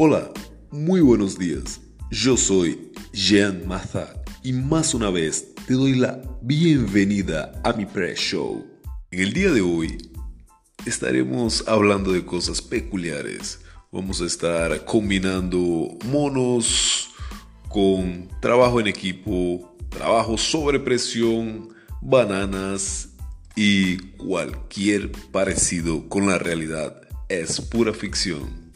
Hola, muy buenos días. Yo soy Jean Maza y más una vez te doy la bienvenida a mi pre-show. En el día de hoy estaremos hablando de cosas peculiares. Vamos a estar combinando monos con trabajo en equipo, trabajo sobre presión, bananas y cualquier parecido con la realidad es pura ficción.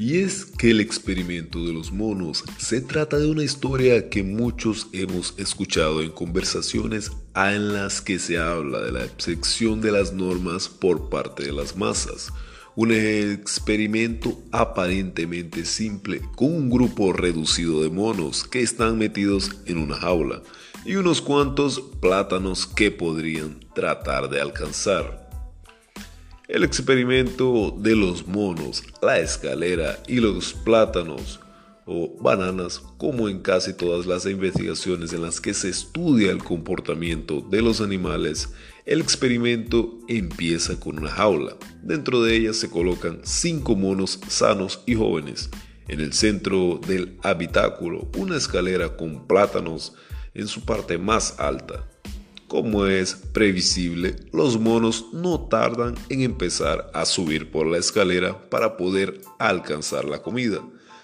Y es que el experimento de los monos se trata de una historia que muchos hemos escuchado en conversaciones en las que se habla de la excepción de las normas por parte de las masas. Un experimento aparentemente simple con un grupo reducido de monos que están metidos en una jaula y unos cuantos plátanos que podrían tratar de alcanzar. El experimento de los monos, la escalera y los plátanos o bananas, como en casi todas las investigaciones en las que se estudia el comportamiento de los animales, el experimento empieza con una jaula. Dentro de ella se colocan cinco monos sanos y jóvenes. En el centro del habitáculo, una escalera con plátanos en su parte más alta. Como es previsible, los monos no tardan en empezar a subir por la escalera para poder alcanzar la comida.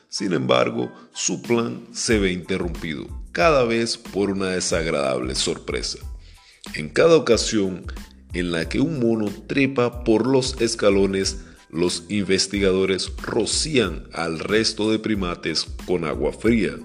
Sin embargo, su plan se ve interrumpido, cada vez por una desagradable sorpresa. En cada ocasión en la que un mono trepa por los escalones, los investigadores rocían al resto de primates con agua fría.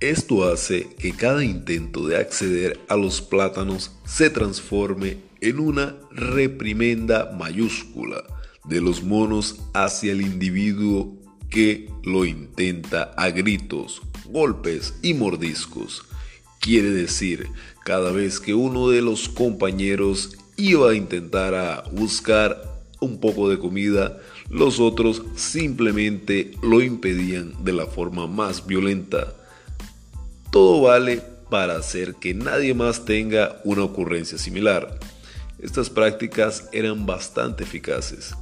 Esto hace que cada intento de acceder a los plátanos se transforme en una reprimenda mayúscula de los monos hacia el individuo que lo intenta a gritos, golpes y mordiscos. Quiere decir, cada vez que uno de los compañeros iba a intentar a buscar un poco de comida, los otros simplemente lo impedían de la forma más violenta todo vale para hacer que nadie más tenga una ocurrencia similar. Estas prácticas eran bastante eficaces.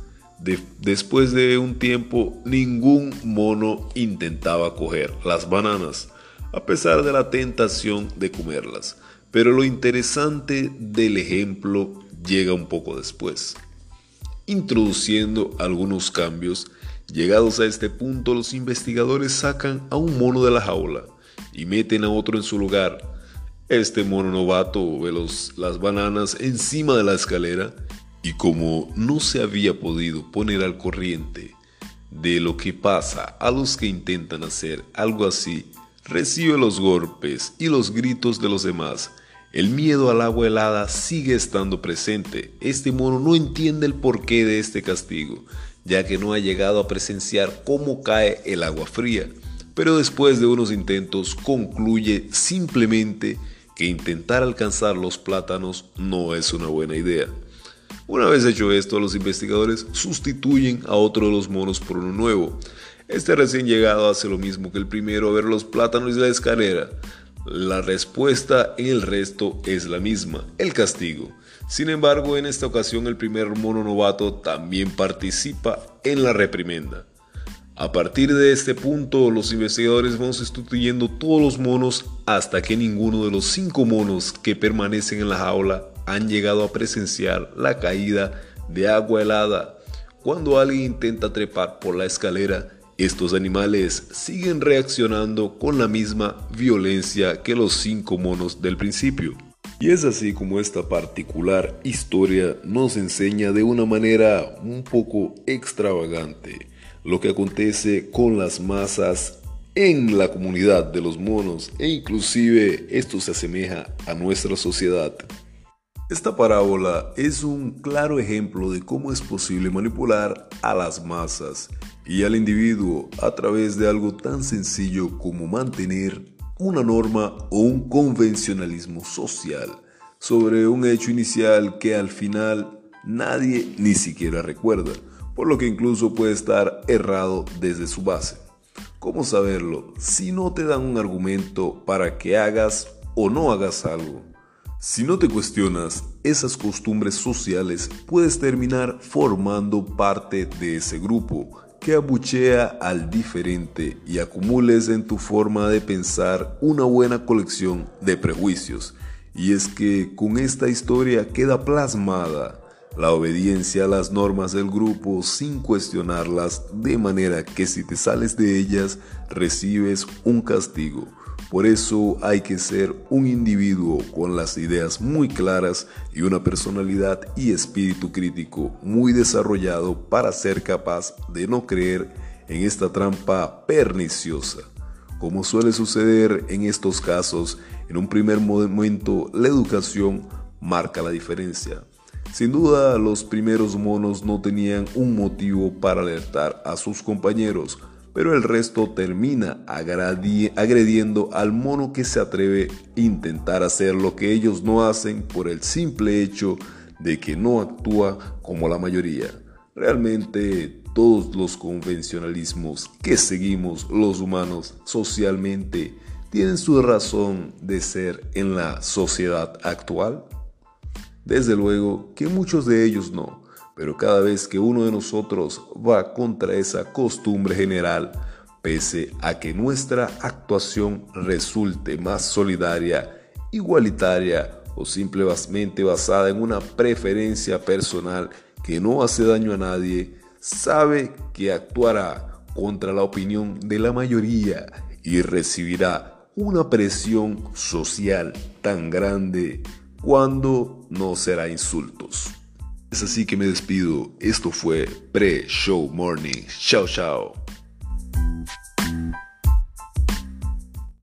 después de un tiempo, ningún mono intentaba coger las bananas, a pesar de la tentación de comerlas. Pero lo interesante del ejemplo llega un poco después. Introduciendo algunos cambios, llegados a este punto, los investigadores sacan a un mono de la jaula y meten a otro en su lugar. Este mono novato ve las bananas encima de la escalera y como no se había podido poner al corriente de lo que pasa a los que intentan hacer algo así, recibe los golpes y los gritos de los demás. El miedo al agua helada sigue estando presente. Este mono no entiende el porqué de este castigo, ya que no ha llegado a presenciar cómo cae el agua fría pero después de unos intentos concluye simplemente que intentar alcanzar los plátanos no es una buena idea. Una vez hecho esto, los investigadores sustituyen a otro de los monos por uno nuevo. Este recién llegado hace lo mismo que el primero a ver los plátanos y la escalera. La respuesta en el resto es la misma, el castigo. Sin embargo, en esta ocasión el primer mono novato también participa en la reprimenda. A partir de este punto, los investigadores van sustituyendo todos los monos hasta que ninguno de los cinco monos que permanecen en la jaula han llegado a presenciar la caída de agua helada. Cuando alguien intenta trepar por la escalera, estos animales siguen reaccionando con la misma violencia que los cinco monos del principio. Y es así como esta particular historia nos enseña de una manera un poco extravagante lo que acontece con las masas en la comunidad de los monos e inclusive esto se asemeja a nuestra sociedad. Esta parábola es un claro ejemplo de cómo es posible manipular a las masas y al individuo a través de algo tan sencillo como mantener una norma o un convencionalismo social sobre un hecho inicial que al final nadie ni siquiera recuerda por lo que incluso puede estar errado desde su base. ¿Cómo saberlo si no te dan un argumento para que hagas o no hagas algo? Si no te cuestionas esas costumbres sociales, puedes terminar formando parte de ese grupo que abuchea al diferente y acumules en tu forma de pensar una buena colección de prejuicios. Y es que con esta historia queda plasmada la obediencia a las normas del grupo sin cuestionarlas, de manera que si te sales de ellas recibes un castigo. Por eso hay que ser un individuo con las ideas muy claras y una personalidad y espíritu crítico muy desarrollado para ser capaz de no creer en esta trampa perniciosa. Como suele suceder en estos casos, en un primer momento la educación marca la diferencia. Sin duda, los primeros monos no tenían un motivo para alertar a sus compañeros, pero el resto termina agrediendo al mono que se atreve a intentar hacer lo que ellos no hacen por el simple hecho de que no actúa como la mayoría. Realmente todos los convencionalismos que seguimos los humanos socialmente tienen su razón de ser en la sociedad actual. Desde luego que muchos de ellos no, pero cada vez que uno de nosotros va contra esa costumbre general, pese a que nuestra actuación resulte más solidaria, igualitaria o simplemente basada en una preferencia personal que no hace daño a nadie, sabe que actuará contra la opinión de la mayoría y recibirá una presión social tan grande cuando no será insultos. Es así que me despido. Esto fue Pre-Show Morning. Chao, chao.